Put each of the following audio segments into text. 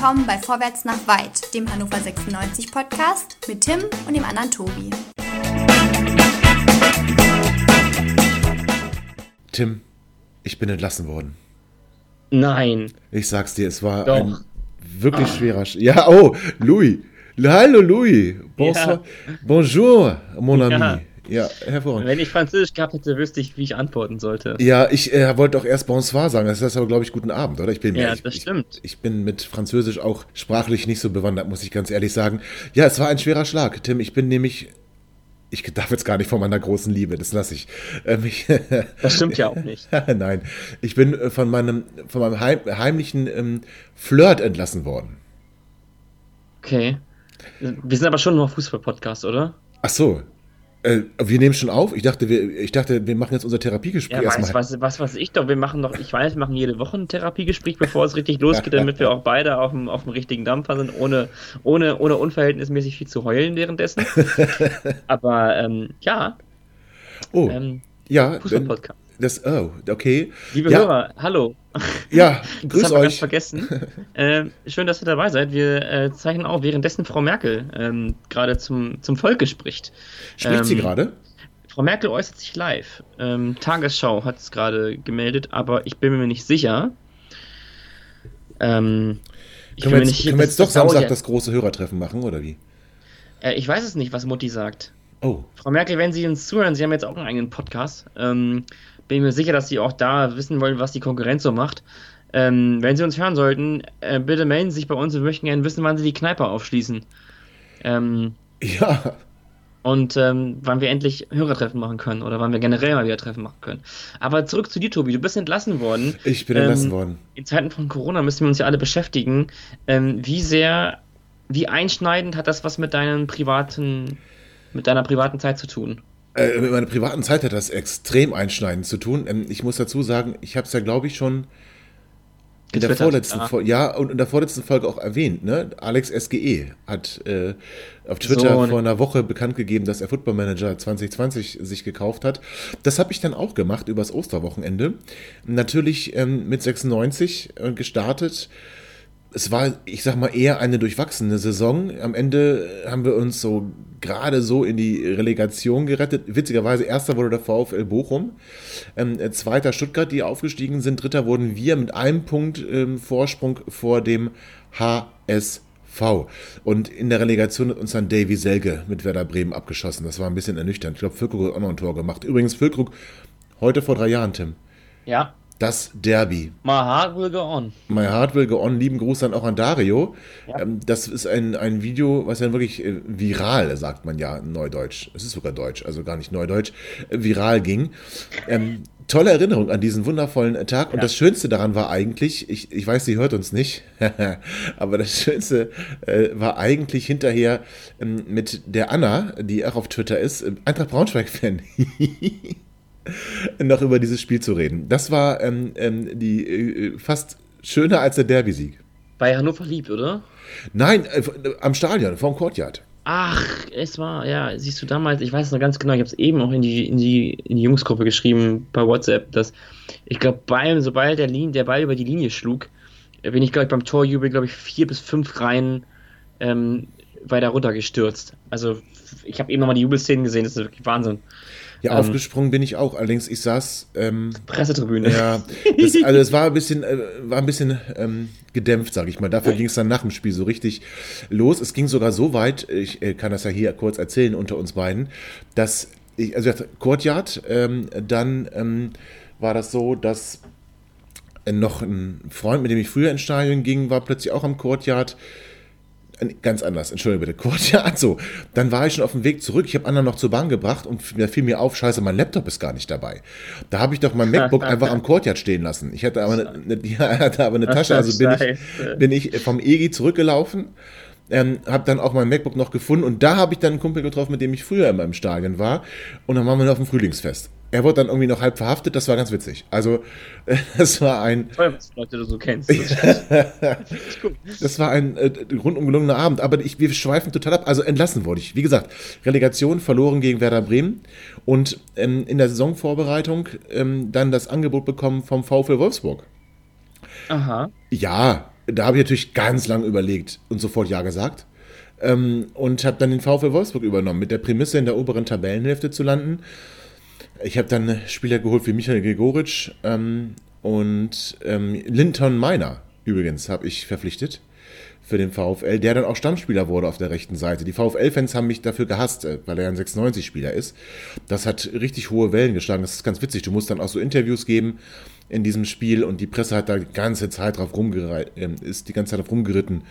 willkommen bei Vorwärts nach Weit, dem Hannover 96 Podcast mit Tim und dem anderen Tobi. Tim, ich bin entlassen worden. Nein. Ich sag's dir, es war Doch. ein wirklich schwerer. Sch ja, oh, Louis. Hallo, Louis. Bonsoir. Bonjour, mon ami. Ja. Ja, hervorragend. Wenn ich Französisch gehabt hätte, wüsste ich, wie ich antworten sollte. Ja, ich äh, wollte auch erst Bonsoir sagen. Das heißt aber, glaube ich, guten Abend, oder? Ich bin, Ja, ich, das ich, stimmt. Ich bin mit Französisch auch sprachlich nicht so bewandert, muss ich ganz ehrlich sagen. Ja, es war ein schwerer Schlag, Tim. Ich bin nämlich. Ich darf jetzt gar nicht von meiner großen Liebe, das lasse ich. Ähm, ich Das stimmt ja auch nicht. Nein, ich bin äh, von meinem, von meinem heim, heimlichen ähm, Flirt entlassen worden. Okay. Wir sind aber schon noch Fußball-Podcast, oder? Ach so. Äh, wir nehmen schon auf. Ich dachte, wir, ich dachte, wir machen jetzt unser Therapiegespräch Ja, weiß, was, was weiß ich doch. Wir machen doch, ich weiß, wir machen jede Woche ein Therapiegespräch, bevor es richtig losgeht, damit wir auch beide auf dem, auf dem richtigen Dampfer sind, ohne, ohne, ohne unverhältnismäßig viel zu heulen währenddessen. Aber ähm, ja, Oh, ähm, ja. Fußball-Podcast. Das, oh, okay. Liebe Ja. Hörer, hallo. Ja, Das grüß haben wir ganz euch. vergessen. ähm, schön, dass ihr dabei seid. Wir äh, zeichnen auch, währenddessen Frau Merkel ähm, gerade zum, zum Volke spricht. Spricht sie Ähm, gerade? Frau Merkel äußert sich live. Ähm, Tagesschau hat es gerade gemeldet, aber ich bin mir nicht sicher. Ähm, ich Können wir jetzt, können wir das- jetzt doch das Samstag das große Hörertreffen machen, oder wie? Äh, ich weiß es nicht, was Mutti sagt. Oh, Frau Merkel, wenn Sie uns zuhören, Sie haben jetzt auch einen eigenen Podcast. Ähm, bin mir sicher, dass Sie auch da wissen wollen, was die Konkurrenz so macht. Ähm, wenn Sie uns hören sollten, äh, bitte melden Sie sich bei uns. Wir möchten gerne wissen, wann Sie die Kneipe aufschließen. Ähm, ja. und ähm, wann wir endlich Hörertreffen machen können oder wann wir generell mal wieder Treffen machen können. Aber zurück zu dir, Tobi. Du bist entlassen worden. Ich bin Ähm, entlassen worden. In Zeiten von Corona müssen wir uns ja alle beschäftigen. Ähm, wie sehr, wie einschneidend hat das was mit deinen privaten, mit deiner privaten Zeit zu tun? Äh, mit meiner privaten Zeit hat das extrem einschneidend zu tun. Ähm, ich muss dazu sagen, ich habe es ja, glaube ich, schon in der vorletzten. Folge, ja, und in der vorletzten Folge auch erwähnt, ne? Alex SGE hat äh, auf Twitter So, ne. vor einer Woche bekannt gegeben, dass er Football Manager 2020 sich gekauft hat. Das habe ich dann auch gemacht übers Osterwochenende. Natürlich ähm, mit 96 äh, gestartet. Es war, ich sag mal, eher eine durchwachsene Saison. Am Ende haben wir uns so gerade so in die Relegation gerettet. Witzigerweise, erster wurde der VfL Bochum, ähm, äh, zweiter Stuttgart, die aufgestiegen sind, dritter wurden wir mit einem Punkt ähm, Vorsprung vor dem HSV. Und in der Relegation hat uns dann Davy Selge mit Werder Bremen abgeschossen. Das war ein bisschen ernüchternd. Ich glaube, Füllkrug hat auch noch ein Tor gemacht. Übrigens, Füllkrug, heute vor drei Jahren, Tim, Ja. Das Derby. My heart will go on. My Heart Will Go On, lieben Gruß dann auch an Dario. Ja. Ähm, das ist ein, ein Video, was ja wirklich äh, viral, sagt man ja in Neudeutsch. Es ist sogar Deutsch, also gar nicht Neudeutsch, äh, viral ging. Ähm, tolle Erinnerung an diesen wundervollen Tag. Und Ja. das Schönste daran war eigentlich, ich, ich weiß, sie hört uns nicht, aber das Schönste äh, war eigentlich hinterher ähm, mit der Anna, die auch auf Twitter ist, äh, Eintracht Braunschweig-Fan. noch über dieses Spiel zu reden. Das war ähm, ähm, die äh, fast schöner als der Derby-Sieg. Bei Hannover liebt, oder? Nein, äh, am Stadion, vorm Courtyard. Ach, es war, ja, siehst du damals, ich weiß es noch ganz genau, ich habe es eben auch in die, in, die, in die Jungsgruppe geschrieben bei WhatsApp, dass ich glaube, sobald der, Lin, der Ball über die Linie schlug, äh, bin ich, glaube ich, beim Torjubel, glaube ich, vier bis fünf Reihen ähm, weiter runtergestürzt. Also, ich habe eben nochmal die Jubelszenen gesehen, das ist wirklich Wahnsinn. Ja, Ähm. aufgesprungen bin ich auch. Allerdings, ich saß, ähm, Pressetribüne. ja, das, also es war ein bisschen, äh, war ein bisschen ähm, gedämpft, sage ich mal. Dafür ging es dann nach dem Spiel so richtig los. Es ging sogar so weit, ich äh, kann das ja hier kurz erzählen unter uns beiden, dass ich, also Courtyard, ähm, dann ähm, war das so, dass äh, noch ein Freund, mit dem ich früher ins Stadion ging, war plötzlich auch am Courtyard. Äh, Ganz anders, entschuldige bitte. Courtyard, so. Dann war ich schon auf dem Weg zurück. Ich habe Anna noch zur Bahn gebracht und da fiel mir auf, scheiße, mein Laptop ist gar nicht dabei. Da habe ich doch mein MacBook einfach am Courtyard stehen lassen. Ich hatte aber eine, eine, ja, hatte aber eine Tasche, also bin ich, bin ich vom EGI zurückgelaufen. Ähm, habe dann auch mein MacBook noch gefunden und da habe ich dann einen Kumpel getroffen, mit dem ich früher immer im Stadion war und dann waren wir noch auf dem Frühlingsfest. Er wurde dann irgendwie noch halb verhaftet, das war ganz witzig. Also, das war ein, Toll, was Leute du so kennst. Das war ein äh, rundum gelungener Abend, aber ich, wir schweifen total ab. Also entlassen wurde ich. Wie gesagt, Relegation verloren gegen Werder Bremen und ähm, in der Saisonvorbereitung ähm, dann das Angebot bekommen vom VfL Wolfsburg. Aha. Ja, da habe ich natürlich ganz lang überlegt und sofort Ja gesagt. Ähm, und habe dann den VfL Wolfsburg übernommen, mit der Prämisse in der oberen Tabellenhälfte zu landen. Ich habe dann Spieler geholt wie Michael Gregoritsch ähm, und ähm, Linton Meiner übrigens habe ich verpflichtet für den VfL, der dann auch Stammspieler wurde auf der rechten Seite. Die VfL-Fans haben mich dafür gehasst, äh, weil er ein 96-Spieler ist. Das hat richtig hohe Wellen geschlagen. Das ist ganz witzig. Du musst dann auch so Interviews geben in diesem Spiel und die Presse hat da die ganze Zeit drauf rumgeritten, äh, ist die ganze Zeit drauf rumgeritten,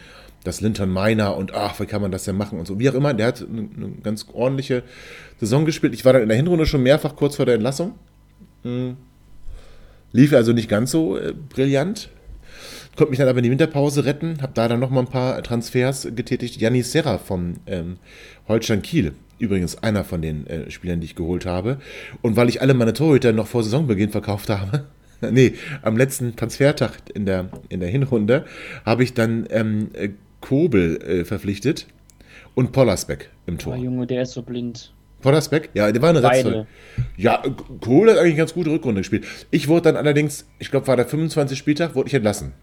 dass Linton Meiner und ach, wie kann man das denn machen und so. Wie auch immer, der hat eine, eine ganz ordentliche Saison gespielt. Ich war dann in der Hinrunde schon mehrfach kurz vor der Entlassung. Hm. Lief also nicht ganz so äh, brillant. Konnte mich dann aber in die Winterpause retten, habe da dann nochmal ein paar Transfers getätigt. Janis Serra vom ähm, Holstein Kiel, übrigens einer von den äh, Spielern, die ich geholt habe. Und weil ich alle meine Torhüter noch vor Saisonbeginn verkauft habe, nee, am letzten Transfertag in der, in der Hinrunde, habe ich dann ähm, äh, Kobel äh, verpflichtet und Pollersbeck im Tor. Oh, Junge, der ist so blind. Pollersbeck? Ja, der war eine Beide. Ja, Kohl hat eigentlich eine ganz gute Rückrunde gespielt. Ich wurde dann allerdings, ich glaube, war der 25. Spieltag, wurde ich entlassen.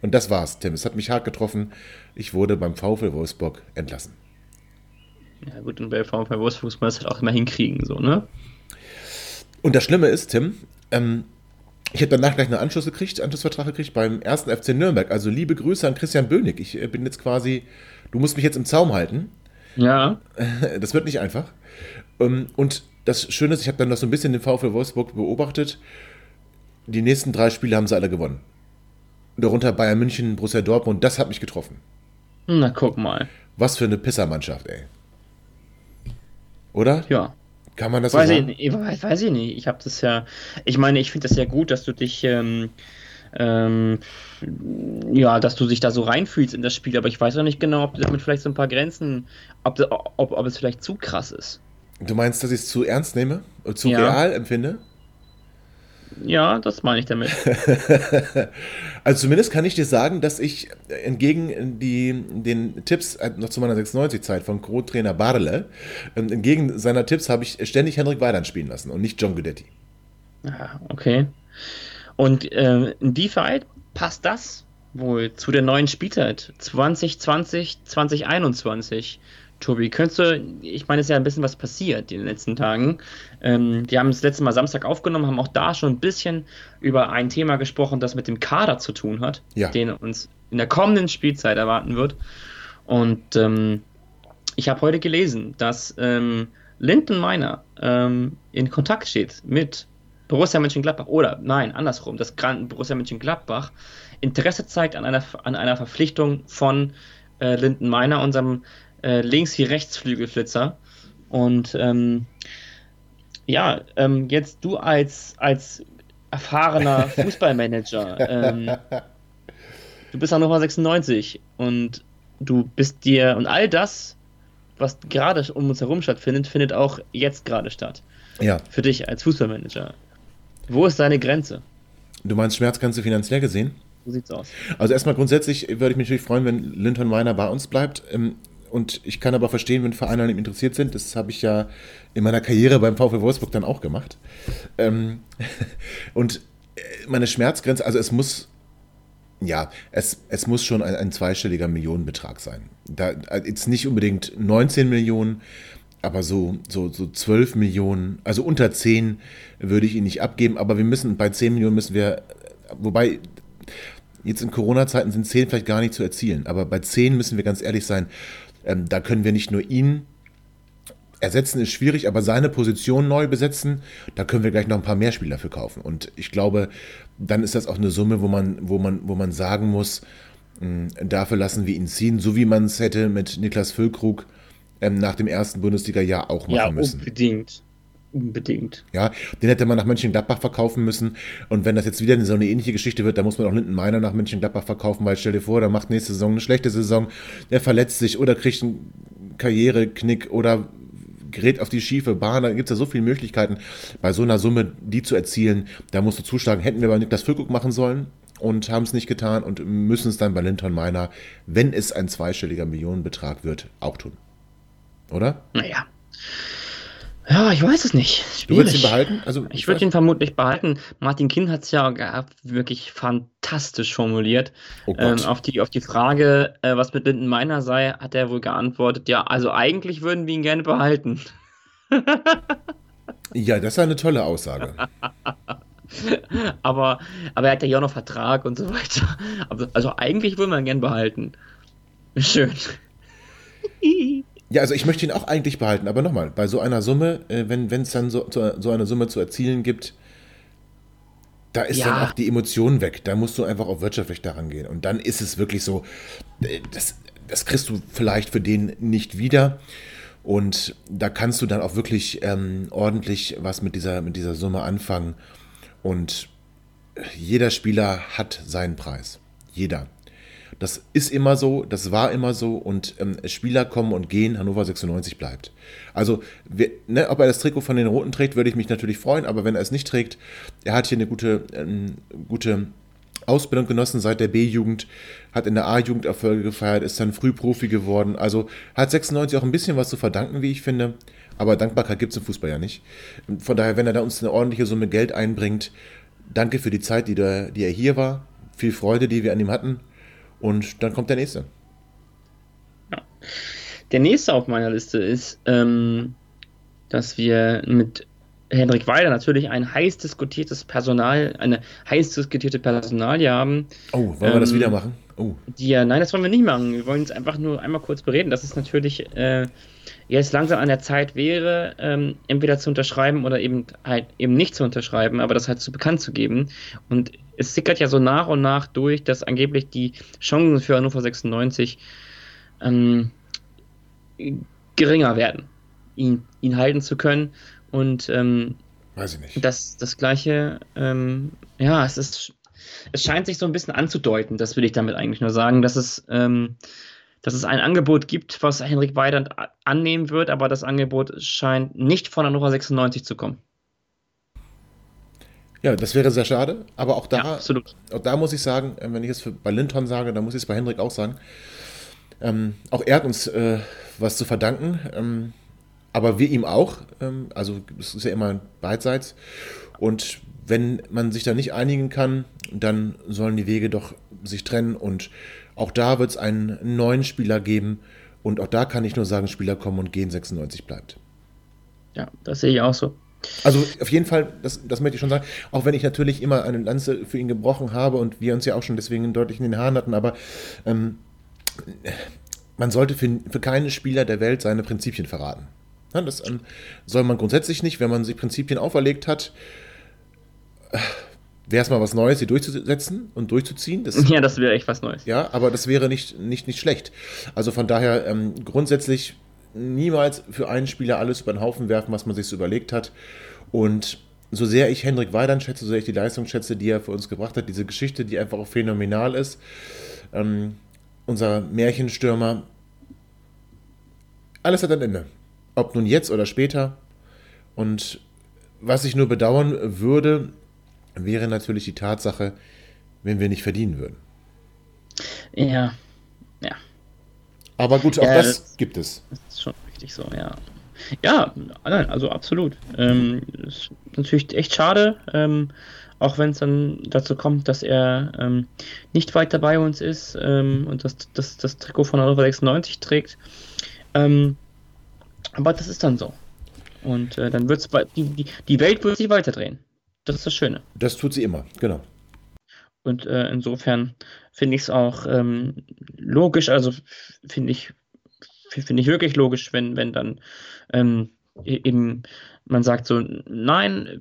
Und das war's, Tim. Es hat mich hart getroffen. Ich wurde beim VfL Wolfsburg entlassen. Ja, gut, und bei VfL Wolfsburg muss man das halt auch immer hinkriegen, so, ne? Und das Schlimme ist, Tim, ähm, ich habe danach gleich einen Anschluss gekriegt, Anschlussvertrag gekriegt beim ersten FC Nürnberg. Also liebe Grüße an Christian Bönig. Ich äh, bin jetzt quasi, du musst mich jetzt im Zaum halten. Ja. Das wird nicht einfach. Ähm, und das Schöne ist, ich habe dann noch so ein bisschen den VfL Wolfsburg beobachtet. Die nächsten drei Spiele haben sie alle gewonnen darunter Bayern München, Borussia Dortmund, das hat mich getroffen. Na, guck mal. Was für eine Pissermannschaft, ey. Oder? Ja. Kann man das weiß so sagen? Ich, weiß, weiß ich nicht. Ich habe das ja. Ich meine, ich finde das ja gut, dass du dich. Ähm, ähm, ja, dass du dich da so reinfühlst in das Spiel, aber ich weiß auch nicht genau, ob damit vielleicht so ein paar Grenzen, ob, ob, ob es vielleicht zu krass ist. Du meinst, dass ich es zu ernst nehme? Zu ja. real empfinde? Ja, das meine ich damit. also zumindest kann ich dir sagen, dass ich entgegen die, den Tipps äh, noch zu meiner 96-Zeit von Co-Trainer Barle, ähm, entgegen seiner Tipps habe ich ständig Henrik Weidand spielen lassen und nicht John Guidetti. Ah, okay. Und äh, inwieweit passt das wohl zu der neuen Spielzeit 2020, 2021? Tobi, könntest du, ich meine, es ist ja ein bisschen was passiert in den letzten Tagen. Ähm, wir haben das letzte Mal Samstag aufgenommen, haben auch da schon ein bisschen über ein Thema gesprochen, das mit dem Kader zu tun hat, ja. den uns in der kommenden Spielzeit erwarten wird. Und ähm, ich habe heute gelesen, dass ähm, Linden Meiner ähm, in Kontakt steht mit Borussia Mönchengladbach oder nein, andersrum, dass Borussia Mönchengladbach Interesse zeigt an einer, an einer Verpflichtung von äh, Linden Meiner, unserem äh, links- wie Rechtsflügelflitzer. Und ähm, ja, ähm, jetzt du als, als erfahrener Fußballmanager, ähm, du bist auch nochmal 96 und du bist dir und all das, was gerade um uns herum stattfindet, findet auch jetzt gerade statt. Ja. Für dich als Fußballmanager. Wo ist deine Grenze? Du meinst Schmerzgrenze finanziell gesehen? So sieht's aus. Also erstmal grundsätzlich würde ich mich natürlich freuen, wenn Linton Weiner bei uns bleibt. Und ich kann aber verstehen, wenn Vereine an ihm interessiert sind. Das habe ich ja in meiner Karriere beim VfL Wolfsburg dann auch gemacht. Ähm, und äh, meine Schmerzgrenze, also es muss, ja, es, es muss schon ein, ein zweistelliger Millionenbetrag sein. Da, äh, jetzt nicht unbedingt 19 Millionen, aber so, so, so 12 Millionen, also unter 10 würde ich ihn nicht abgeben, aber wir müssen, bei 10 Millionen müssen wir, wobei, jetzt in Corona-Zeiten sind 10 vielleicht gar nicht zu erzielen, aber bei 10 müssen wir ganz ehrlich sein, ähm, da können wir nicht nur ihn ersetzen, ist schwierig, aber seine Position neu besetzen, da können wir gleich noch ein paar mehr Spieler für kaufen. Und ich glaube, dann ist das auch eine Summe, wo man, wo man, wo man sagen muss, mh, hm, dafür lassen wir ihn ziehen, so wie man es hätte mit Niklas Füllkrug ähm, nach dem ersten Bundesliga-Jahr auch machen ja, müssen. Ja, unbedingt. Unbedingt. Ja, den hätte man nach Mönchengladbach verkaufen müssen. Und wenn das jetzt wieder so eine ähnliche Geschichte wird, dann muss man auch Linden Meiner nach Mönchengladbach verkaufen, weil stell dir vor, der macht nächste Saison eine schlechte Saison, der verletzt sich oder kriegt einen Karriereknick oder gerät auf die schiefe Bahn, dann gibt es ja so viele Möglichkeiten, bei so einer Summe die zu erzielen. Da musst du zuschlagen, hätten wir bei Niklas Füllkrug machen sollen und haben es nicht getan und müssen es dann bei Linton Meiner, wenn es ein zweistelliger Millionenbetrag wird, auch tun. Oder? Naja. Ja, ich weiß es nicht. Du würdest ihn behalten? Also, ich würde ihn vermutlich behalten. Martin Kind hat es ja wirklich fantastisch formuliert. Oh ähm, auf, die, auf die Frage, äh, was mit Linden Meiner sei, hat er wohl geantwortet, ja, also eigentlich würden wir ihn gerne behalten. ja, das ist eine tolle Aussage. aber, aber er hat ja auch noch Vertrag und so weiter. Also eigentlich würde man ihn gerne behalten. Schön. Ja, also ich möchte ihn auch eigentlich behalten, aber nochmal, bei so einer Summe, äh, wenn es dann so, so eine Summe zu erzielen gibt, da ist ja. dann auch die Emotion weg. Da musst du einfach auch wirtschaftlich daran gehen. Und dann ist es wirklich so, äh, das, das kriegst du vielleicht für den nicht wieder. Und da kannst du dann auch wirklich ähm, ordentlich was mit dieser, mit dieser Summe anfangen. Und jeder Spieler hat seinen Preis. Jeder. Das ist immer so, das war immer so und ähm, Spieler kommen und gehen, Hannover 96 bleibt. Also, wir, ne, ob er das Trikot von den Roten trägt, würde ich mich natürlich freuen, aber wenn er es nicht trägt, er hat hier eine gute, ähm, gute Ausbildung genossen seit der B-Jugend, hat in der A-Jugend Erfolge gefeiert, ist dann früh Profi geworden. Also hat 96 auch ein bisschen was zu verdanken, wie ich finde. Aber Dankbarkeit gibt es im Fußball ja nicht. Von daher, wenn er da uns eine ordentliche Summe Geld einbringt, danke für die Zeit, die, da, die er hier war. Viel Freude, die wir an ihm hatten. Und dann kommt der nächste. Ja. Der nächste auf meiner Liste ist, ähm, dass wir mit Hendrik Weiler natürlich ein heiß diskutiertes Personal, eine heiß diskutierte Personalie haben. Oh, wollen ähm, wir das ähm, wieder machen? Oh. Die ja, nein, das wollen wir nicht machen. Wir wollen es einfach nur einmal kurz bereden, dass es natürlich äh, jetzt langsam an der Zeit wäre, ähm, entweder zu unterschreiben oder eben halt eben nicht zu unterschreiben, aber das halt zu bekannt zu geben. Und es sickert ja so nach und nach durch, dass angeblich die Chancen für Hannover 96 ähm, geringer werden, ihn, ihn halten zu können. Und ähm, Weiß ich nicht. Das, das gleiche, ähm, ja, es ist, es scheint sich so ein bisschen anzudeuten, das will ich damit eigentlich nur sagen, dass es, ähm, dass es ein Angebot gibt, was Henrik Weidand annehmen wird, aber das Angebot scheint nicht von Hannover 96 zu kommen. Ja, das wäre sehr schade, aber auch da, ja, auch da muss ich sagen, äh, wenn ich es bei Linton sage, dann muss ich es bei Hendrik auch sagen. Ähm, auch er hat uns äh, was zu verdanken, ähm, aber wir ihm auch. Ähm, also es ist ja immer beidseits. Und wenn man sich da nicht einigen kann, dann sollen die Wege doch sich trennen. Und auch da wird es einen neuen Spieler geben. Und auch da kann ich nur sagen, Spieler kommen und gehen, 96 bleibt. Ja, das sehe ich auch so. Also auf jeden Fall, das, das möchte ich schon sagen, auch wenn ich natürlich immer eine Lanze für ihn gebrochen habe und wir uns ja auch schon deswegen deutlich in den Haaren hatten, aber ähm, man sollte für, für keinen Spieler der Welt seine Prinzipien verraten. Ja, das ähm, soll man grundsätzlich nicht, wenn man sich Prinzipien auferlegt hat. Äh, wäre es mal was Neues, sie durchzusetzen und durchzuziehen. Das, ja, das wäre echt was Neues. Ja, aber das wäre nicht, nicht, nicht schlecht. Also von daher ähm, grundsätzlich niemals für einen Spieler alles über den Haufen werfen, was man sich so überlegt hat. Und so sehr ich Hendrik Weidand schätze, so sehr ich die Leistung schätze, die er für uns gebracht hat, diese Geschichte, die einfach auch phänomenal ist. Ähm, unser Märchenstürmer, alles hat ein Ende. Ob nun jetzt oder später. Und was ich nur bedauern würde, wäre natürlich die Tatsache, wenn wir nicht verdienen würden. Ja. Aber gut, auch ja, das, das, gibt es. Das ist schon richtig so, ja. Ja, nein, also absolut. Ähm, ist natürlich echt schade, ähm, auch wenn es dann dazu kommt, dass er ähm, nicht weiter bei uns ist ähm, und das, das, das Trikot von Hannover 96 trägt. Ähm, aber das ist dann so. Und äh, dann wird es die, die, die Welt wird sich weiterdrehen. Das ist das Schöne. Das tut sie immer, genau. Und äh, insofern finde ich es auch ähm, logisch, also finde ich, finde ich wirklich logisch, wenn, wenn dann ähm, e-, eben man sagt so, nein,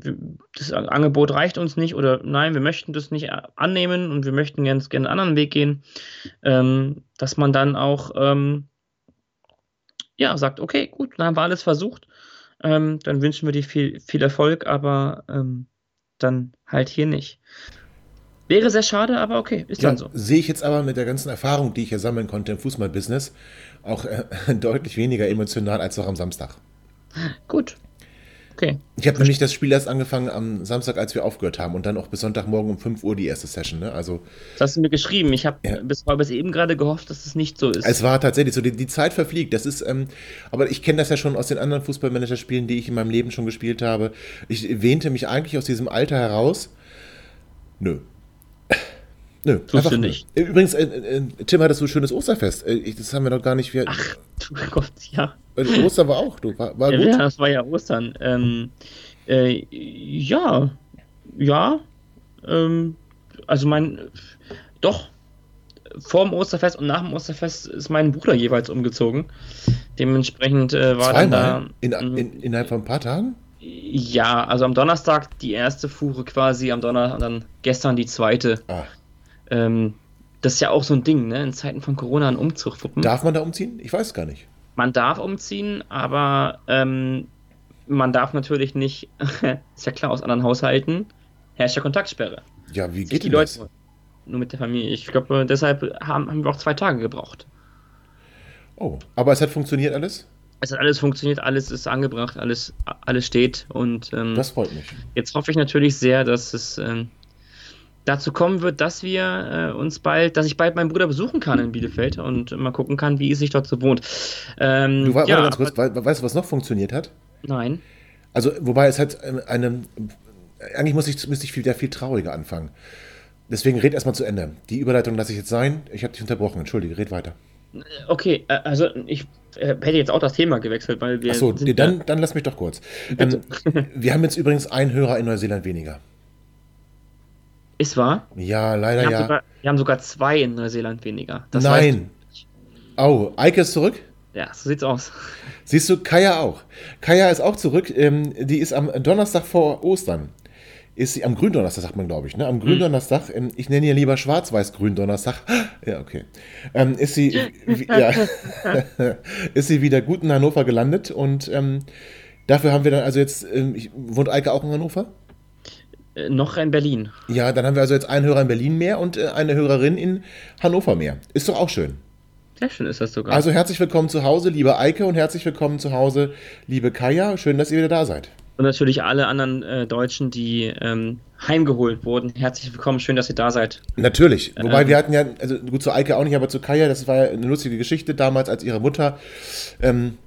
das Angebot reicht uns nicht oder nein, wir möchten das nicht annehmen und wir möchten ganz gerne einen anderen Weg gehen, ähm, dass man dann auch ähm, ja, sagt, okay, gut, dann haben wir alles versucht, ähm, dann wünschen wir dir viel, viel Erfolg, aber ähm, dann halt hier nicht. Wäre sehr schade, aber okay, ist ja, dann so. Sehe ich jetzt aber mit der ganzen Erfahrung, die ich ja sammeln konnte im Fußballbusiness, auch äh, deutlich weniger emotional als noch am Samstag. Gut. Okay. Ich habe nämlich das Spiel erst angefangen am Samstag, als wir aufgehört haben und dann auch bis Sonntagmorgen um 5 Uhr die erste Session. Ne? Also Das hast du mir geschrieben. Ich habe Ja. bis, bis eben gerade gehofft, dass es nicht so ist. es war tatsächlich so, die, die Zeit verfliegt. Das ist, ähm, aber ich kenne das ja schon aus den anderen Fußballmanager-Spielen, die ich in meinem Leben schon gespielt habe. Ich wähnte mich eigentlich aus diesem Alter heraus. Nö. Nö, Tust du nicht. Nö. Übrigens, äh, äh, Tim hatte so ein schönes Osterfest. Äh, ich, das haben wir noch gar nicht. Wir, Ach, du Gott, ja. äh, Ostern war auch, du. War, war Ja, gut. ja, das war ja Ostern. Ähm, äh, ja, ja. Ähm, also mein, doch. Vor dem Osterfest und nach dem Osterfest ist mein Bruder jeweils umgezogen. Dementsprechend äh, war Zweimal? da. In, in, innerhalb von ein paar Tagen? Ja, also am Donnerstag die erste Fuhre quasi, am Donnerstag dann gestern die zweite. Ah. Ähm, das ist ja auch so ein Ding, ne? In Zeiten von Corona ein Umzug wuppen. Darf man da umziehen? Ich weiß gar nicht. Man darf umziehen, aber ähm, man darf natürlich nicht, ist ja klar, aus anderen Haushalten herrscht ja Kontaktsperre. Ja, wie Sich geht die denn das? Leute nur mit der Familie. Ich glaube, deshalb haben, haben wir auch zwei Tage gebraucht. Oh, aber es hat funktioniert alles? Es hat alles funktioniert, alles ist angebracht, alles, alles steht und ähm, Das freut mich. Jetzt hoffe ich natürlich sehr, dass es ähm, dazu kommen wird, dass wir äh, uns bald, dass ich bald meinen Bruder besuchen kann in Bielefeld und mal gucken kann, wie es sich dort so wohnt. Ähm, Du, wa- ja, warte ganz kurz, we- weißt du, was noch funktioniert hat? Nein. Also, wobei es hat ähm, eine. Eigentlich muss ich, müsste ich wieder viel trauriger anfangen. Deswegen red erstmal zu Ende. Die Überleitung lasse ich jetzt sein. Ich habe dich unterbrochen. Entschuldige, red weiter. Okay, äh, also ich äh, hätte jetzt auch das Thema gewechselt, weil wir Achso, dann, dann lass mich doch kurz. Ähm, wir haben jetzt übrigens einen Hörer in Neuseeland weniger. Ist wahr. Ja, Wir leider haben, ja. sogar, wir haben sogar zwei in Neuseeland weniger. Das Nein. Oh, Eike ist zurück? Ja, so sieht's aus. Siehst du, Kaya auch. Kaya ist auch zurück. Ähm, die ist am Donnerstag vor Ostern. Ist sie am Gründonnerstag, sagt man, glaube ich, ne? Am Gründonnerstag, ähm, ich nenne ihn lieber Schwarz-Weiß-Gründonnerstag. Ja, okay. Ähm, ist sie, ja, ist sie wieder gut in Hannover gelandet und ähm, dafür haben wir dann also jetzt, ähm, wohnt Eike auch in Hannover? Äh, noch in Berlin. Ja, dann haben wir also jetzt einen Hörer in Berlin mehr und äh, eine Hörerin in Hannover mehr. Ist doch auch schön. Sehr schön ist das sogar. Also herzlich willkommen zu Hause, liebe Eike, und herzlich willkommen zu Hause, liebe Kaya. Schön, dass ihr wieder da seid. Und natürlich alle anderen äh, Deutschen, die ähm, heimgeholt wurden. Herzlich willkommen, schön, dass ihr da seid. Natürlich. Wobei Ähm. wir hatten ja, also gut zu Eike auch nicht, aber zu Kaya, das war ja eine lustige Geschichte damals, als ihre Mutter ähm,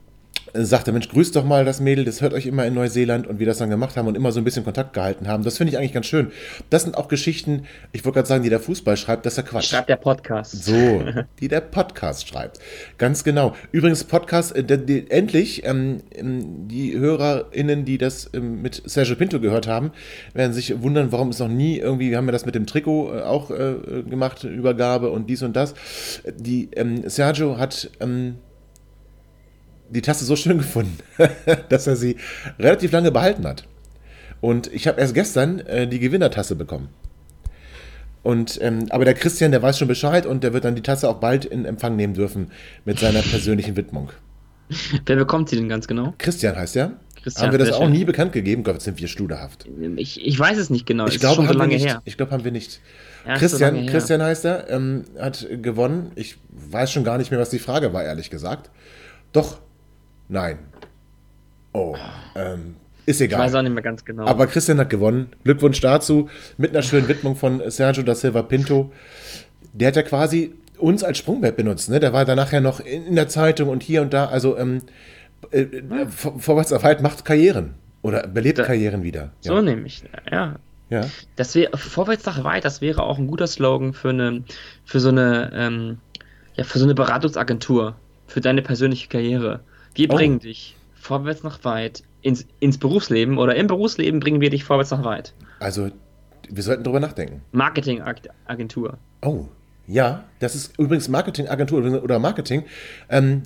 sagte, Mensch, grüßt doch mal das Mädel, das hört euch immer in Neuseeland und wir das dann gemacht haben und immer so ein bisschen Kontakt gehalten haben. Das finde ich eigentlich ganz schön. Das sind auch Geschichten, ich wollte gerade sagen, die der Fußball schreibt, das ist ja Quatsch. Schreibt der Podcast. So, die der Podcast schreibt. Ganz genau. Übrigens, Podcast, äh, der, die, endlich, ähm, ähm, die HörerInnen, die das ähm, mit Sergio Pinto gehört haben, werden sich wundern, warum es noch nie irgendwie, wir haben ja das mit dem Trikot äh, auch äh, gemacht, Übergabe und dies und das. Die, ähm, Sergio hat ähm, die Tasse so schön gefunden, dass er sie relativ lange behalten hat. Und ich habe erst gestern äh, die Gewinnertasse bekommen. Und, ähm, aber der Christian, der weiß schon Bescheid und der wird dann die Tasse auch bald in Empfang nehmen dürfen mit seiner persönlichen Widmung. Wer bekommt sie denn ganz genau? Christian heißt er. Christian, haben wir das auch schön. nie bekannt gegeben? Gott, sind wir studerhaft. Ich, ich weiß es nicht genau. Ich glaube, schon so haben wir lange nicht. her. Ich glaube, haben wir nicht. Ja, so Christian, lange her. Christian heißt er, ähm, hat gewonnen. Ich weiß schon gar nicht mehr, was die Frage war, ehrlich gesagt. Doch, nein. Oh, ähm, ist Ich egal. weiß auch nicht mehr ganz genau. Aber Christian hat gewonnen. Glückwunsch dazu. Mit einer schönen Widmung von Sergio da Silva Pinto. Der hat ja quasi uns als Sprungbrett benutzt. Ne? Der war dann nachher noch in, der Zeitung und hier und da. Also ähm, äh, äh, Vor- Vorwärts auf Halt macht Karrieren. Oder belebt Da- Karrieren wieder. so Ja. nämlich. Ja. ja. Das wäre vorwärts nach weit, das wäre auch ein guter Slogan für eine, für so eine, ähm, ja, für so eine Beratungsagentur, für deine persönliche Karriere. Wir Oh. bringen dich vorwärts nach weit ins, ins Berufsleben oder im Berufsleben bringen wir dich vorwärts nach weit. Also, wir sollten drüber nachdenken. Marketingagentur. Oh, ja, das ist übrigens Marketingagentur oder Marketing ähm,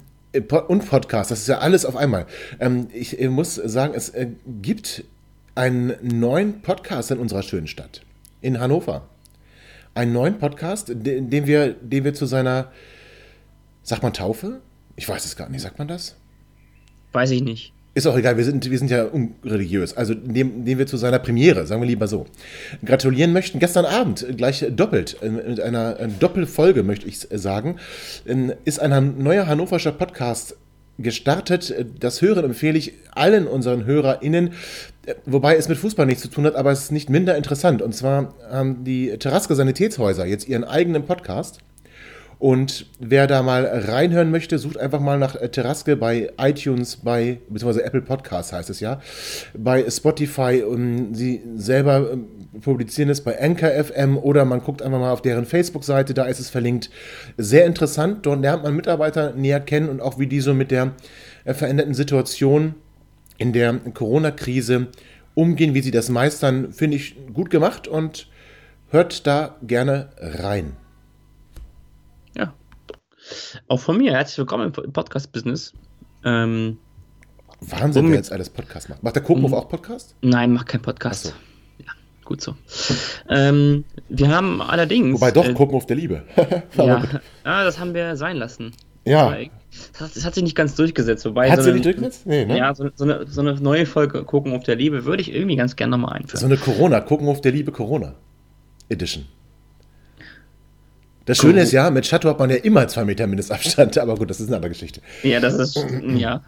Po- und Podcast. Das ist ja alles auf einmal. Ähm, ich äh, muss sagen, es äh, gibt einen neuen Podcast in unserer schönen Stadt, in Hannover. Einen neuen Podcast, de- den wir, den wir zu seiner, sagt man Taufe? Ich weiß es gar nicht, sagt man das? Weiß ich nicht. Ist auch egal, wir sind, wir sind ja unreligiös. Also dem, dem wir zu seiner Premiere, sagen wir lieber so, gratulieren möchten. Gestern Abend, äh, gleich doppelt, äh, mit einer äh, Doppelfolge, möchte ich sagen, äh, ist ein neuer hannoverscher Podcast gestartet. Das Hören empfehle ich allen unseren HörerInnen, wobei es mit Fußball nichts zu tun hat, aber es ist nicht minder interessant. Und zwar haben die Terraske Sanitätshäuser jetzt ihren eigenen Podcast. Und wer da mal reinhören möchte, sucht einfach mal nach Terraske bei iTunes, bei, beziehungsweise Apple Podcasts heißt es ja, bei Spotify und sie selber ähm, publizieren es bei Anchor FM oder man guckt einfach mal auf deren Facebook-Seite, da ist es verlinkt. Sehr interessant, dort lernt man Mitarbeiter näher kennen und auch wie die so mit der äh, veränderten Situation in der Corona-Krise umgehen, wie sie das meistern, finde ich gut gemacht und hört da gerne rein. Auch von mir, herzlich willkommen im Podcast-Business. Ähm, Wahnsinn, um, wer jetzt alles Podcast macht. Macht der Kopenhof um, auch Podcast? Nein, macht kein Podcast. So. Ja, gut so. ähm, wir haben allerdings. Wobei doch, äh, Kopenhof der Liebe. ja, ja, das haben wir sein lassen. Ja. Das, das hat sich nicht ganz durchgesetzt. Wobei hat so sie nicht durchgesetzt? Nee, ne? Ja, so, so, eine, so eine neue Folge Gucken auf der Liebe würde ich irgendwie ganz gerne nochmal einführen. So eine Corona, Gucken auf der Liebe Corona Edition. Das Schöne ist ja, mit Chateau hat man ja immer zwei Meter Mindestabstand, aber gut, das ist eine andere Geschichte. Ja, das ist, ja.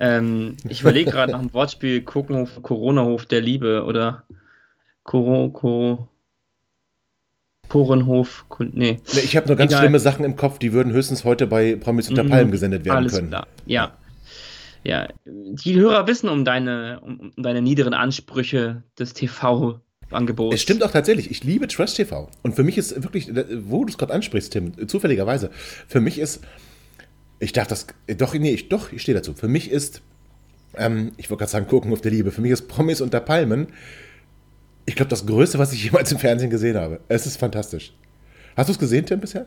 Ähm, ich überlege gerade nach einem Wortspiel, Guckenhof, Corona-Hof der Liebe oder Koro, Koro, Porenhof, nee. ich habe nur ganz Egal. schlimme Sachen im Kopf, die würden höchstens heute bei Promis unter mhm. Palmen gesendet werden Alles können. Klar. Ja. Ja, die Hörer wissen um deine, um, um deine niederen Ansprüche des TV Angebot. Es stimmt auch tatsächlich. Ich liebe Trash TV. Und für mich ist wirklich, wo du es gerade ansprichst, Tim, zufälligerweise, für mich ist, ich darf das, doch, nee, ich, doch, ich stehe dazu. Für mich ist, ähm, ich wollte gerade sagen, gucken auf der Liebe. Für mich ist Promis unter Palmen, ich glaube, das Größte, was ich jemals im Fernsehen gesehen habe. Es ist fantastisch. Hast du es gesehen, Tim, bisher?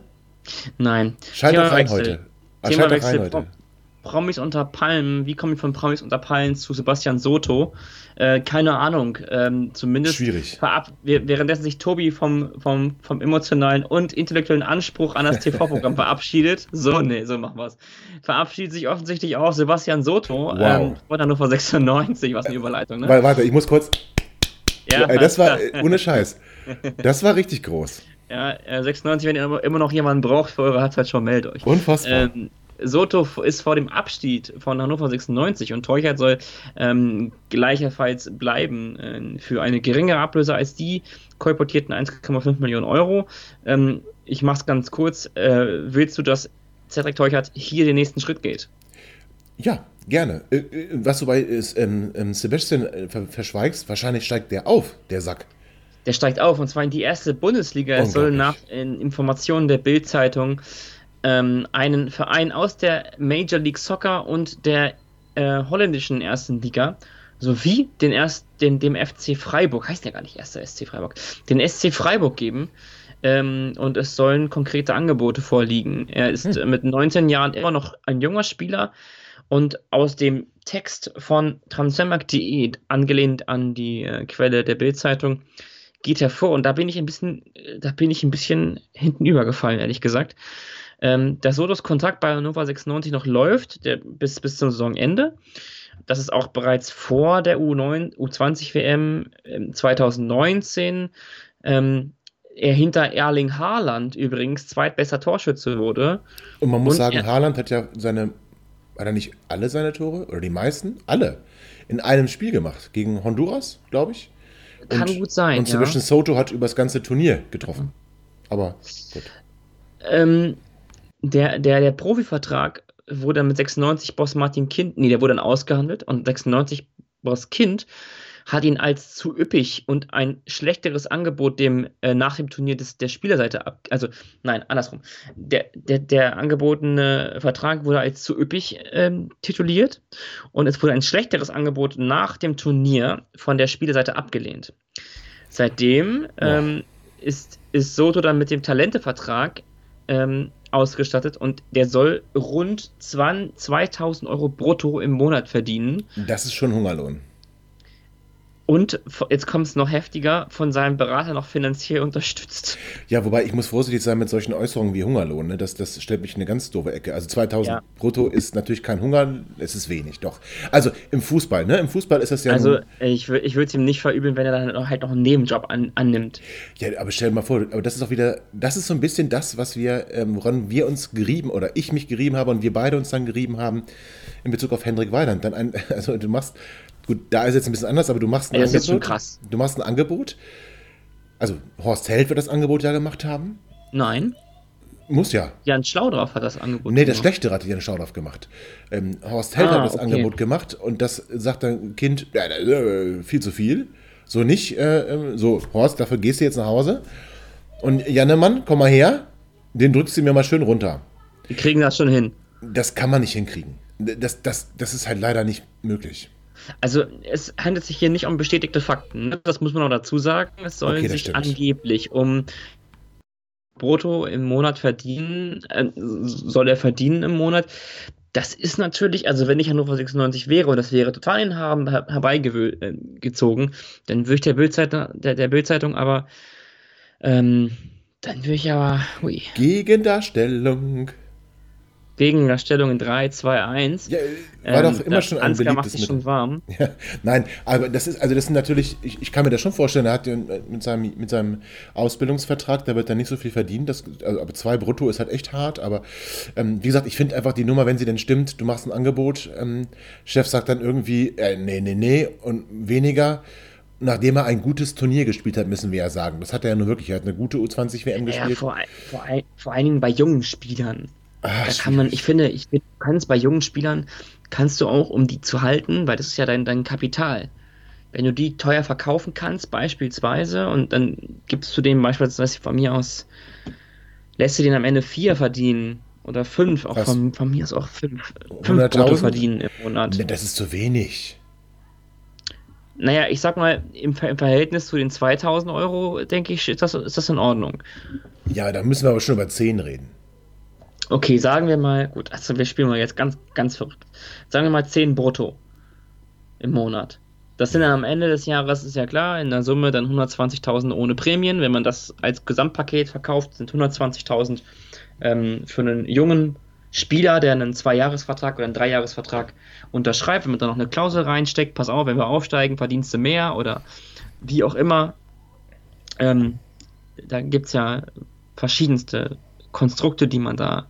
Nein. Schalt doch rein heute. Schalt doch rein heute. Promis unter Palmen, wie komme ich von Promis unter Palmen zu Sebastian Soto? Äh, keine Ahnung. Ähm, zumindest Schwierig. währenddessen sich Tobi vom, vom, vom emotionalen und intellektuellen Anspruch an das TV-Programm verabschiedet. So, nee, so machen wir es. Verabschiedet sich offensichtlich auch Sebastian Soto. Wow. Ähm, vor 96, was eine Überleitung, ne? Warte, ich muss kurz. Ja, ja das war ohne Scheiß. Das war richtig groß. Ja, 96, äh, wenn ihr immer noch jemanden braucht für eure Halbzeit schon, meldet euch. Unfassbar. Ähm, Soto ist vor dem Abstieg von Hannover 96 und Teuchert soll ähm, gleicherfalls bleiben äh, für eine geringere Ablöse als die kolportierten 1,5 Millionen Euro. Ähm, ich mache es ganz kurz. Äh, willst du, dass Cedric Teuchert hier den nächsten Schritt geht? Ja, gerne. Äh, äh was du bei ähm, ähm, Sebastian äh, verschweigst, wahrscheinlich steigt der auf, der Sack. Der steigt auf und zwar in die erste Bundesliga. Es soll nach Informationen der Bild-Zeitung ähm, einen Verein aus der Major League Soccer und der äh, holländischen ersten Liga sowie den erst, den, dem FC Freiburg, heißt ja gar nicht erster SC Freiburg, den SC Freiburg geben. Ähm, und es sollen konkrete Angebote vorliegen. Er ist hm. mit 19 Jahren immer noch ein junger Spieler und aus dem Text von transfermarkt.de, angelehnt an die äh, Quelle der Bildzeitung, geht hervor. Und da bin ich ein bisschen, da bin ich ein bisschen hinten übergefallen, ehrlich gesagt ähm, dass Sotos Kontrakt bei Hannover 96 noch läuft, der, bis, bis zum Saisonende. Das ist auch bereits vor der U9, U20 WM 2019. Ähm, er hinter Erling Haaland übrigens zweitbester Torschütze wurde. Und man muss Und sagen, Haaland hat ja seine, hat er nicht alle seine Tore oder die meisten? Alle. In einem Spiel gemacht. Gegen Honduras, glaube ich. Kann und, gut sein. Und Sebastian ja. Soto hat über das ganze Turnier getroffen. Aber gut. Ähm, der, der, der Profivertrag wurde dann mit 96 Boss Martin Kind, nee, der wurde dann ausgehandelt und 96 Boss Kind hat ihn als zu üppig und ein schlechteres Angebot dem äh, nach dem Turnier des, der Spielerseite ab. Also, nein, andersrum. Der, der, der angebotene Vertrag wurde als zu üppig ähm, tituliert und es wurde ein schlechteres Angebot nach dem Turnier von der Spielerseite abgelehnt. Seitdem ähm, ist, ist Soto dann mit dem Talentevertrag ähm, ausgestattet und der soll rund 2000 Euro brutto im Monat verdienen. Das ist schon Hungerlohn. Und jetzt kommt es noch heftiger, von seinem Berater noch finanziell unterstützt. Ja, wobei ich muss vorsichtig sein mit solchen Äußerungen wie Hungerlohn. Ne? Das, das stellt mich in eine ganz doofe Ecke. Also 2000 ja. brutto ist natürlich kein Hunger, es ist wenig, doch. Also im Fußball, ne? Im Fußball ist das ja. Also ich, ich würde es ihm nicht verübeln, wenn er dann halt noch einen Nebenjob an, annimmt. Ja, aber stell dir mal vor, aber das ist auch wieder, das ist so ein bisschen das, was wir, ähm, woran wir uns gerieben oder ich mich gerieben habe und wir beide uns dann gerieben haben in Bezug auf Hendrik Weiland. Dann ein, also du machst Gut, da ist jetzt ein bisschen anders, aber du machst ein das Angebot. Ist schon krass. Du machst ein Angebot. Also Horst Held wird das Angebot ja gemacht haben. Nein. Muss ja. Jan Schlaudorf hat das Angebot Nee, das Schlechtere hat Jan Schlaudorf gemacht. Ähm, Horst Held ah, hat das okay. Angebot gemacht und das sagt dein Kind, ja, äh, viel zu viel. So nicht, äh, ähm, so, Horst, dafür gehst du jetzt nach Hause. Und Jannemann, komm mal her, den drückst du mir mal schön runter. Die kriegen das schon hin. Das kann man nicht hinkriegen. Das, das, das ist halt leider nicht möglich. Also es handelt sich hier nicht um bestätigte Fakten. Ne? Das muss man auch dazu sagen. Es sollen okay, sich stimmt. angeblich um Brutto im Monat verdienen, äh, soll er verdienen im Monat. Das ist natürlich, also wenn ich Hannover 96 wäre und das wäre total in Haben herbeigezogen, äh, dann würde ich der Bildzeitung, der, der Bildzeitung aber, ähm, dann würde ich aber, hui. Gegendarstellung. Gegendarstellung in 3, 2, 1. Ja, war ähm, doch immer schon ein beliebtes macht schon warm. Ja, nein, aber das ist, also das sind natürlich, ich, ich kann mir das schon vorstellen, er hat mit seinem, mit seinem Ausbildungsvertrag, da wird dann nicht so viel verdient, das, also, aber zwei brutto ist halt echt hart, aber ähm, wie gesagt, ich finde einfach die Nummer, wenn sie denn stimmt, du machst ein Angebot, ähm, Chef sagt dann irgendwie, äh, nee, nee, nee und weniger, nachdem er ein gutes Turnier gespielt hat, müssen wir ja sagen. Das hat er ja nur wirklich, er hat eine gute U20-WM ja, gespielt. Vor, vor, vor allen Dingen bei jungen Spielern. Ach, da kann man, ich finde, ich du kannst bei jungen Spielern, kannst du auch, um die zu halten, weil das ist ja dein, dein Kapital. Wenn du die teuer verkaufen kannst, beispielsweise, und dann gibst du dem beispielsweise von mir aus, lässt du den am Ende vier verdienen oder fünf, auch von, von, mir aus auch fünf, fünf Brutto verdienen im Monat. Das ist zu wenig. Naja, ich sag mal, im, im Verhältnis zu den 2000 Euro, denke ich, ist das, ist das in Ordnung. Ja, da müssen wir aber schon über 10 reden. Okay, sagen wir mal, gut, also wir spielen mal jetzt ganz, ganz verrückt. Sagen wir mal 10 brutto im Monat. Das sind dann am Ende des Jahres, ist ja klar, in der Summe dann 120.000 ohne Prämien. Wenn man das als Gesamtpaket verkauft, sind 120.000 ähm, für einen jungen Spieler, der einen Zweijahresvertrag oder einen Dreijahresvertrag unterschreibt. Wenn man da noch eine Klausel reinsteckt, pass auf, wenn wir aufsteigen, verdienst du mehr oder wie auch immer. Ähm, da gibt es ja verschiedenste Konstrukte, die man da,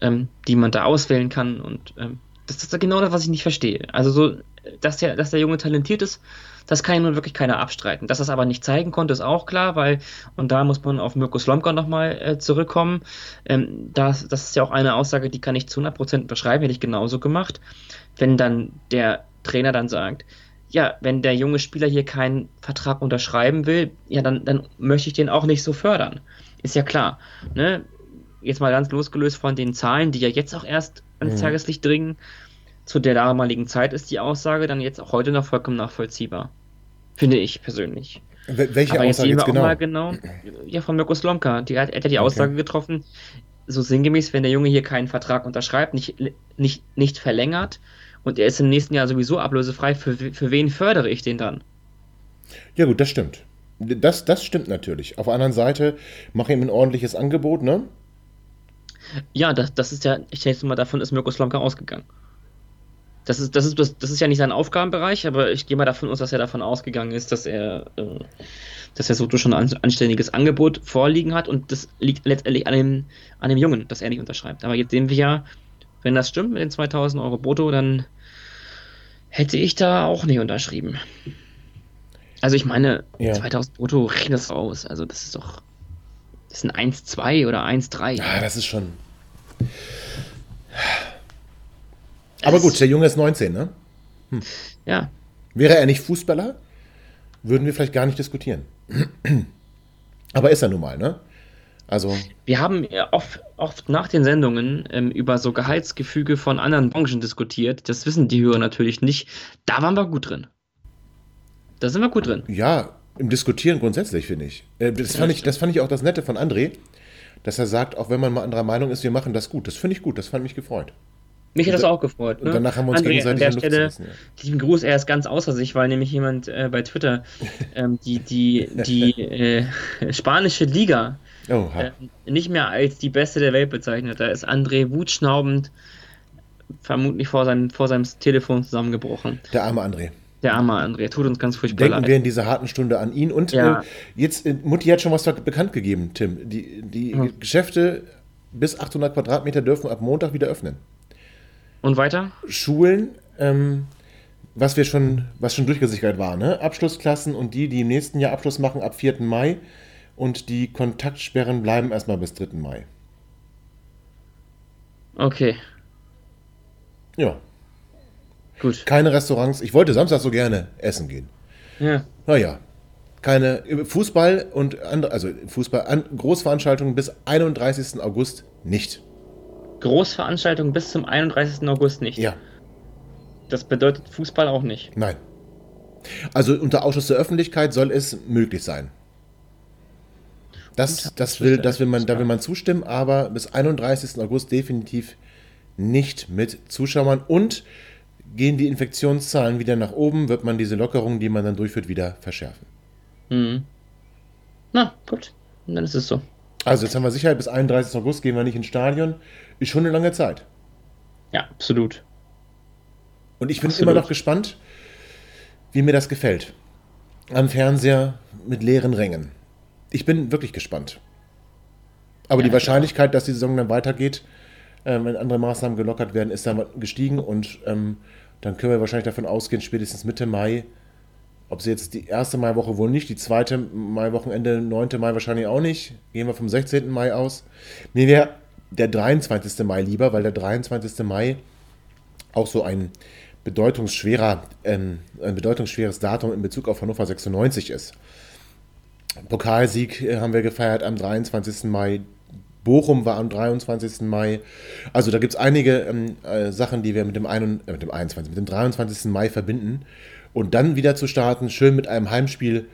ähm, die man da auswählen kann. Und ähm, das ist genau das, was ich nicht verstehe. Also so, dass der, dass der Junge talentiert ist, das kann ja nun wirklich keiner abstreiten. Dass er es aber nicht zeigen konnte, ist auch klar, weil, und da muss man auf Mirko Slomka nochmal äh, zurückkommen. Ähm, das, das ist ja auch eine Aussage, die kann ich zu 100% beschreiben, hätte ich genauso gemacht. Wenn dann der Trainer dann sagt, ja, wenn der junge Spieler hier keinen Vertrag unterschreiben will, ja, dann, dann möchte ich den auch nicht so fördern. Ist ja klar. Ne? Jetzt mal ganz losgelöst von den Zahlen, die ja jetzt auch erst ans mhm. Tageslicht dringen, zu der damaligen Zeit ist die Aussage dann jetzt auch heute noch vollkommen nachvollziehbar. Finde ich persönlich. Welche Aber jetzt Aussage jetzt genau? Mal genau? Ja, von Mirko Slomka. Die hat, hat ja die Aussage okay. getroffen, so sinngemäß, wenn der Junge hier keinen Vertrag unterschreibt, nicht, nicht, nicht verlängert und er ist im nächsten Jahr sowieso ablösefrei, für, für wen fördere ich den dann? Ja gut, das stimmt. Das, das stimmt natürlich. Auf der anderen Seite, mache ihm ein ordentliches Angebot, ne? Ja, das, das ist ja, ich denke mal, davon ist Mirko Slomka ausgegangen. Das ist, das, ist, das, das ist ja nicht sein Aufgabenbereich, aber ich gehe mal davon aus, dass er davon ausgegangen ist, dass er, äh, dass er so schon ein anständiges Angebot vorliegen hat und das liegt letztendlich an dem, an dem Jungen, dass er nicht unterschreibt. Aber jetzt sehen wir ja, wenn das stimmt mit den 2000 Euro brutto, dann hätte ich da auch nicht unterschrieben. Also ich meine, ja. 2000 brutto, rechne das raus. Also das ist doch ist ein 1-2 oder 1-3. Ja, das ist schon. Aber gut, der Junge ist 19, ne? Hm. Ja. Wäre er nicht Fußballer, würden wir vielleicht gar nicht diskutieren. Aber ist er nun mal, ne? Also. Wir haben oft, oft nach den Sendungen ähm, über so Gehaltsgefüge von anderen Branchen diskutiert. Das wissen die Hörer natürlich nicht. Da waren wir gut drin. Da sind wir gut drin. Ja, im Diskutieren grundsätzlich, finde ich. Äh, das fand ich. Das fand ich auch das Nette von André, dass er sagt, auch wenn man mal anderer Meinung ist, wir machen das gut. Das finde ich gut, das fand mich gefreut. Mich hat das auch gefreut. Ne? Und danach haben wir uns André, gegenseitig an der Stelle, gerissen, ja. Lieben Gruß, er ist ganz außer sich, weil nämlich jemand äh, bei Twitter ähm, die, die, die äh, spanische Liga Oh, äh, nicht mehr als die beste der Welt bezeichnet. Da ist André wutschnaubend vermutlich vor seinem, vor seinem Telefon zusammengebrochen. der arme André. Der arme André, tut uns ganz furchtbar Denken leid. wir in dieser harten Stunde an ihn. Und Ja. äh, jetzt, äh, Mutti hat schon was bekannt gegeben, Tim. Die, die Hm. Geschäfte bis 800 Quadratmeter dürfen ab Montag wieder öffnen. Und weiter? Schulen, ähm, was wir schon, was schon durchgesickert war, ne? Abschlussklassen und die, die im nächsten Jahr Abschluss machen, ab 4. Mai. Und die Kontaktsperren bleiben erstmal bis 3. Mai. Okay, Ja. Gut. Keine Restaurants. Ich wollte Samstag so gerne essen gehen. Ja. Naja. Keine Fußball und andere, also Fußball, an, Großveranstaltungen bis 31. August nicht. Großveranstaltung bis zum 31. August nicht. Ja, Das bedeutet Fußball auch nicht. nein. Also unter Ausschuss der Öffentlichkeit soll es möglich sein. Das, das will, das will man, da will man zustimmen, aber bis 31. August definitiv nicht mit Zuschauern und gehen die Infektionszahlen wieder nach oben, wird man diese Lockerungen, die man dann durchführt, wieder verschärfen. Mhm. Na, gut. Dann ist es so. Also jetzt haben wir Sicherheit, bis 31. August gehen wir nicht ins Stadion. Ist schon eine lange Zeit. Ja, absolut. Und ich bin Absolut. immer noch gespannt, wie mir das gefällt. Am Fernseher mit leeren Rängen. Ich bin wirklich gespannt. Aber Ja, die ich Wahrscheinlichkeit, dass die Saison dann weitergeht, äh, wenn andere Maßnahmen gelockert werden, ist dann gestiegen und ähm, dann können wir wahrscheinlich davon ausgehen, spätestens Mitte Mai, ob sie jetzt die erste Maiwoche wohl nicht, die zweite Maiwochenende, 9. Mai wahrscheinlich auch nicht, gehen wir vom 16. Mai aus. Mir wäre der 23. Mai lieber, weil der 23. Mai auch so ein bedeutungsschwerer, ähm, ein bedeutungsschweres Datum in Bezug auf Hannover 96 ist. Pokalsieg äh, haben wir gefeiert am 23. Mai. Bochum war am 23. Mai. Also da gibt es einige ähm, äh, Sachen, die wir mit dem, einen, äh, mit dem 21, mit dem 23. Mai verbinden. Und dann wieder zu starten, schön mit einem Heimspiel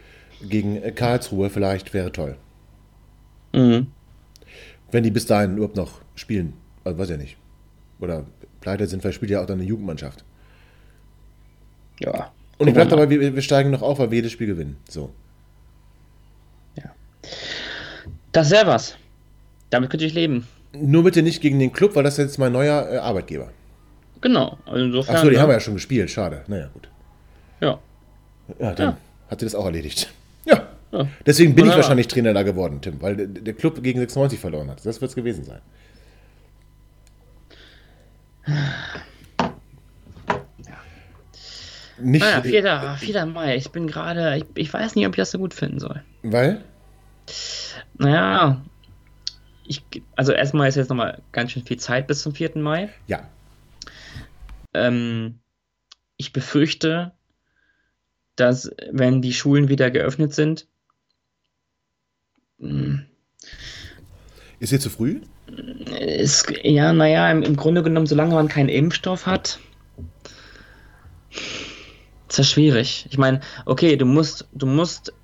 gegen äh, Karlsruhe vielleicht, wäre toll. Mhm. Wenn die bis dahin überhaupt noch spielen. Also weiß ja nicht. Oder pleite sind, weil spielt ja auch dann eine Jugendmannschaft. Ja. Und ich bleibe mal. dabei, wir, wir steigen noch auf, weil wir jedes Spiel gewinnen. So. Das wäre was. Damit könnte ich leben. Nur bitte nicht gegen den Club, weil das ist jetzt mein neuer äh, Arbeitgeber. Genau. Also insofern. Achso, die ne? haben wir ja schon gespielt. Schade. Naja, gut. Ja. Ja, dann Ja. hat sie das auch erledigt. Ja. Ja. Deswegen bin ich Wunderbar. wahrscheinlich Trainer da geworden, Tim, weil der, Club gegen 96 verloren hat. Das wird es gewesen sein. Nicht, Naja, 4. 4. Mai. Ich bin gerade. Ich, ich weiß nicht, ob ich das so gut finden soll. weil? Naja. Ich, also erstmal ist jetzt nochmal ganz schön viel Zeit bis zum 4. Mai. Ja. Ähm, ich befürchte, dass wenn die Schulen wieder geöffnet sind, mh, Ist hier zu früh? ist, ja, naja, im, im Grunde genommen, solange man keinen Impfstoff hat, ist das schwierig. Ich meine, okay, du musst, du musst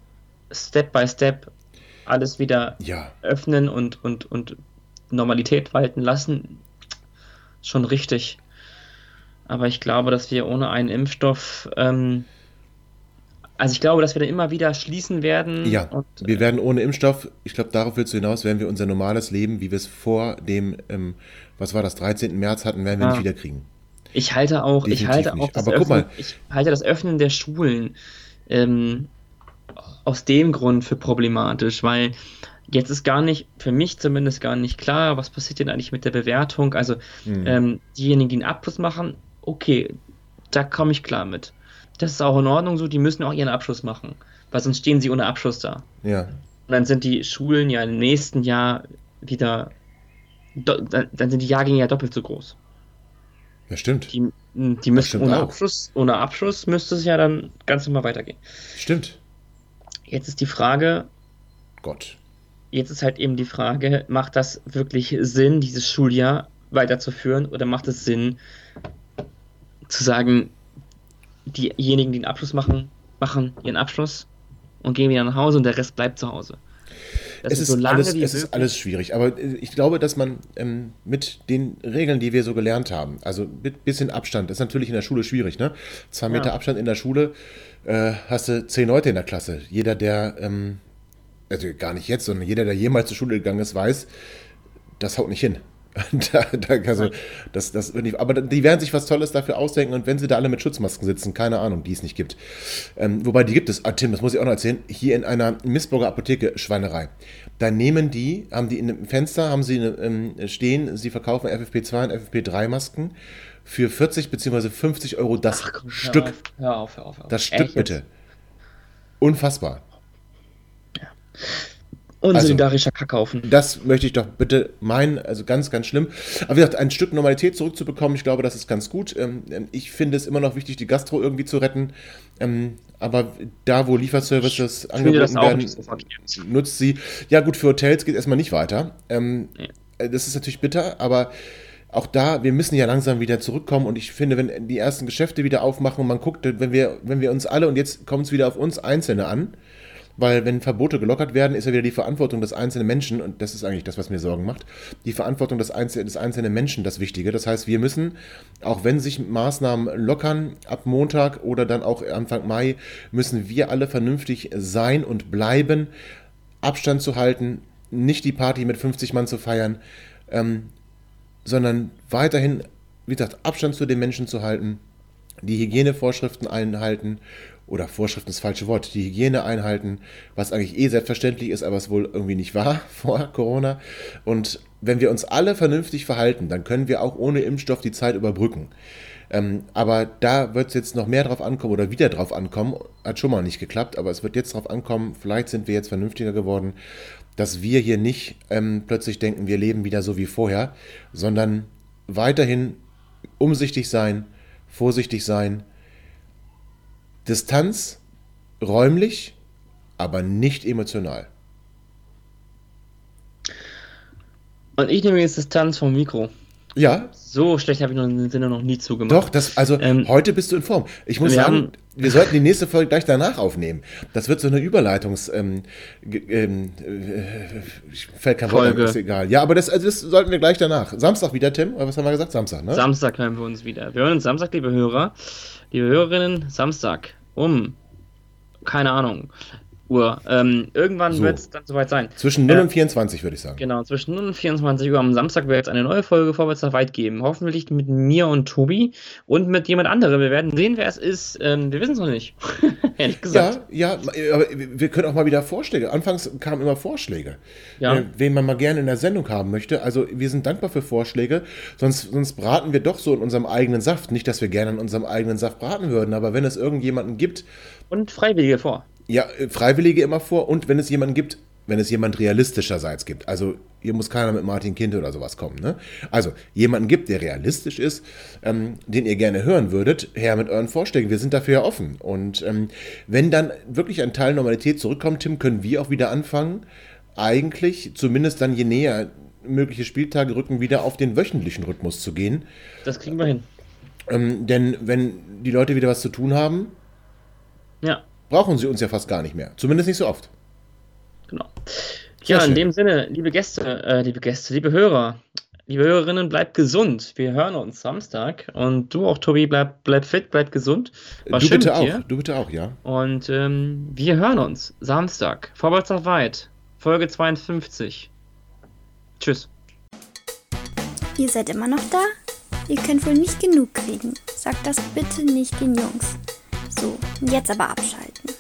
Step by Step alles wieder Ja. öffnen und, und, und Normalität walten lassen. Schon richtig. Aber ich glaube, dass wir ohne einen Impfstoff, ähm, also ich glaube, dass wir dann immer wieder schließen werden. Ja, Und, wir werden ohne Impfstoff, ich glaube, darauf willst du hinaus, werden wir unser normales Leben, wie wir es vor dem, ähm, was war das, 13. März hatten, werden wir Ja. nicht wiederkriegen. Ich halte auch, ich Definitiv halte auch nicht. das Aber guck Öffnen, mal. ich halte das Öffnen der Schulen ähm, aus dem Grund für problematisch, weil jetzt ist gar nicht, für mich zumindest gar nicht klar, was passiert denn eigentlich mit der Bewertung. Also Hm. ähm, diejenigen, die einen Abschluss machen, okay, da komme ich klar mit. Das ist auch in Ordnung so, die müssen auch ihren Abschluss machen, weil sonst stehen sie ohne Abschluss da. Ja, Und dann sind die Schulen ja im nächsten Jahr wieder, dann dann sind die Jahrgänge ja doppelt so groß. ja, stimmt. Die, die müssen stimmt ohne auch. Abschluss, ohne Abschluss müsste es ja dann ganz normal weitergehen. Stimmt. Jetzt ist die Frage, Gott. jetzt ist halt eben die Frage, macht das wirklich Sinn, dieses Schuljahr weiterzuführen oder macht es Sinn zu sagen, diejenigen, die einen Abschluss machen, machen ihren Abschluss und gehen wieder nach Hause und der Rest bleibt zu Hause. Es, ist, alles, es ist alles schwierig. Aber äh, ich glaube, dass man ähm, mit den Regeln, die wir so gelernt haben, also mit bisschen Abstand, ist natürlich in der Schule schwierig, ne? Zwei Meter ja. Abstand in der Schule, äh, hast du zehn Leute in der Klasse. Jeder, der, ähm, also gar nicht jetzt, sondern jeder, der jemals zur Schule gegangen ist, weiß, das haut nicht hin. da, da, also, das, das aber die werden sich was Tolles dafür ausdenken und wenn sie da alle mit Schutzmasken sitzen, keine Ahnung, die es nicht gibt. Ähm, wobei die gibt es, ah, Tim, das muss ich auch noch erzählen, hier in einer Missburger Apotheke Schweinerei. Da nehmen die, haben die in einem Fenster, haben sie ähm, stehen, sie verkaufen FFP2 und FFP3 Masken für 40 bzw. 50 Euro das Ach, komm, Stück. Hör auf, hör auf, hör auf, hör auf. Das Stück Echt bitte. Unfassbar. Ja. Unsolidarischer also, Kackhaufen. Das möchte ich doch bitte meinen, also ganz, ganz schlimm. Aber wie gesagt, ein Stück Normalität zurückzubekommen, ich glaube, das ist ganz gut. Ähm, ich finde es immer noch wichtig, die Gastro irgendwie zu retten. Ähm, aber da, wo Lieferservices ich angeboten werden, so nutzt sie. Ja, gut, für Hotels geht es erstmal nicht weiter. Ähm. Äh, das ist natürlich bitter, aber auch da, wir müssen ja langsam wieder zurückkommen und ich finde, wenn die ersten Geschäfte wieder aufmachen und man guckt, wenn wir, wenn wir uns alle, und jetzt kommt es wieder auf uns Einzelne an, weil wenn Verbote gelockert werden, ist ja wieder die Verantwortung des einzelnen Menschen, und das ist eigentlich das, was mir Sorgen macht, die Verantwortung des, Einzel des einzelnen Menschen das Wichtige. Das heißt, wir müssen, auch wenn sich Maßnahmen lockern, ab Montag oder dann auch Anfang Mai, müssen wir alle vernünftig sein und bleiben, Abstand zu halten, nicht die Party mit 50 Mann zu feiern, ähm, sondern weiterhin, wie gesagt, Abstand zu den Menschen zu halten, die Hygienevorschriften einhalten oder Vorschriften ist das falsche Wort, die Hygiene einhalten, was eigentlich eh selbstverständlich ist, aber es wohl irgendwie nicht war vor Corona. Und wenn wir uns alle vernünftig verhalten, dann können wir auch ohne Impfstoff die Zeit überbrücken. Ähm, aber da wird es jetzt noch mehr drauf ankommen oder wieder drauf ankommen. Hat schon mal nicht geklappt, aber es wird jetzt drauf ankommen, vielleicht sind wir jetzt vernünftiger geworden, dass wir hier nicht ähm, plötzlich denken, wir leben wieder so wie vorher, sondern weiterhin umsichtig sein, vorsichtig sein, Distanz räumlich, aber nicht emotional. Und ich nehme jetzt Distanz vom Mikro. Ja. So schlecht habe ich noch den Sinne noch nie zugemacht. Doch, das, also ähm, heute bist du in Form. Ich muss wir sagen, haben, wir sollten die nächste Folge gleich danach aufnehmen. Das wird so eine Überleitungs. Ähm, ähm, äh, fällt kein Wort, ist egal. Ja, aber das, also das sollten wir gleich danach. Samstag wieder, Tim? Was haben wir gesagt? Samstag, ne? Samstag hören wir uns wieder. Wir hören uns Samstag, liebe Hörer, liebe Hörerinnen, Samstag um, keine Ahnung, Uhr. Ähm, irgendwann so. wird es dann soweit sein. Zwischen 0 äh, und 24 würde ich sagen. Genau, zwischen 0 und 24 Uhr am Samstag wird es eine neue Folge Vorwärts nach weit geben. Hoffentlich mit mir und Tobi und mit jemand anderem. Wir werden sehen, wer es ist. Ähm, wir wissen es noch nicht. Ehrlich gesagt. Ja, ja, aber wir können auch mal wieder Vorschläge. Anfangs kamen immer Vorschläge. Ja. Äh, wen man mal gerne in der Sendung haben möchte. Also wir sind dankbar für Vorschläge. Sonst, sonst braten wir doch so in unserem eigenen Saft. Nicht, dass wir gerne in unserem eigenen Saft braten würden, aber wenn es irgendjemanden gibt. Und Freiwillige vor. Ja, äh, Freiwillige immer vor und wenn es jemanden gibt, wenn es jemand realistischerseits gibt. Also hier muss keiner mit Martin Kind oder sowas kommen. Ne? Also jemanden gibt, der realistisch ist, ähm, den ihr gerne hören würdet, her mit euren Vorschlägen. Wir sind dafür ja offen. Und ähm, wenn dann wirklich ein Teil Normalität zurückkommt, Tim, können wir auch wieder anfangen, eigentlich, zumindest dann je näher mögliche Spieltage rücken, wieder auf den wöchentlichen Rhythmus zu gehen. Das kriegen wir hin. Ähm, denn wenn die Leute wieder was zu tun haben, ja brauchen sie uns ja fast gar nicht mehr. Zumindest nicht so oft. Genau. ja, in dem Sinne, liebe Gäste, äh, liebe Gäste, liebe Hörer, liebe Hörerinnen, bleibt gesund. Wir hören uns Samstag. Und du auch, Tobi, bleib, bleib fit, bleib gesund. War du bitte auch, dir. du bitte auch, ja. Und ähm, wir hören uns Samstag. Vorwärts nach weit. Folge 52. Tschüss. Ihr seid immer noch da? Ihr könnt wohl nicht genug kriegen. Sagt das bitte nicht den Jungs. So, jetzt aber abschalten.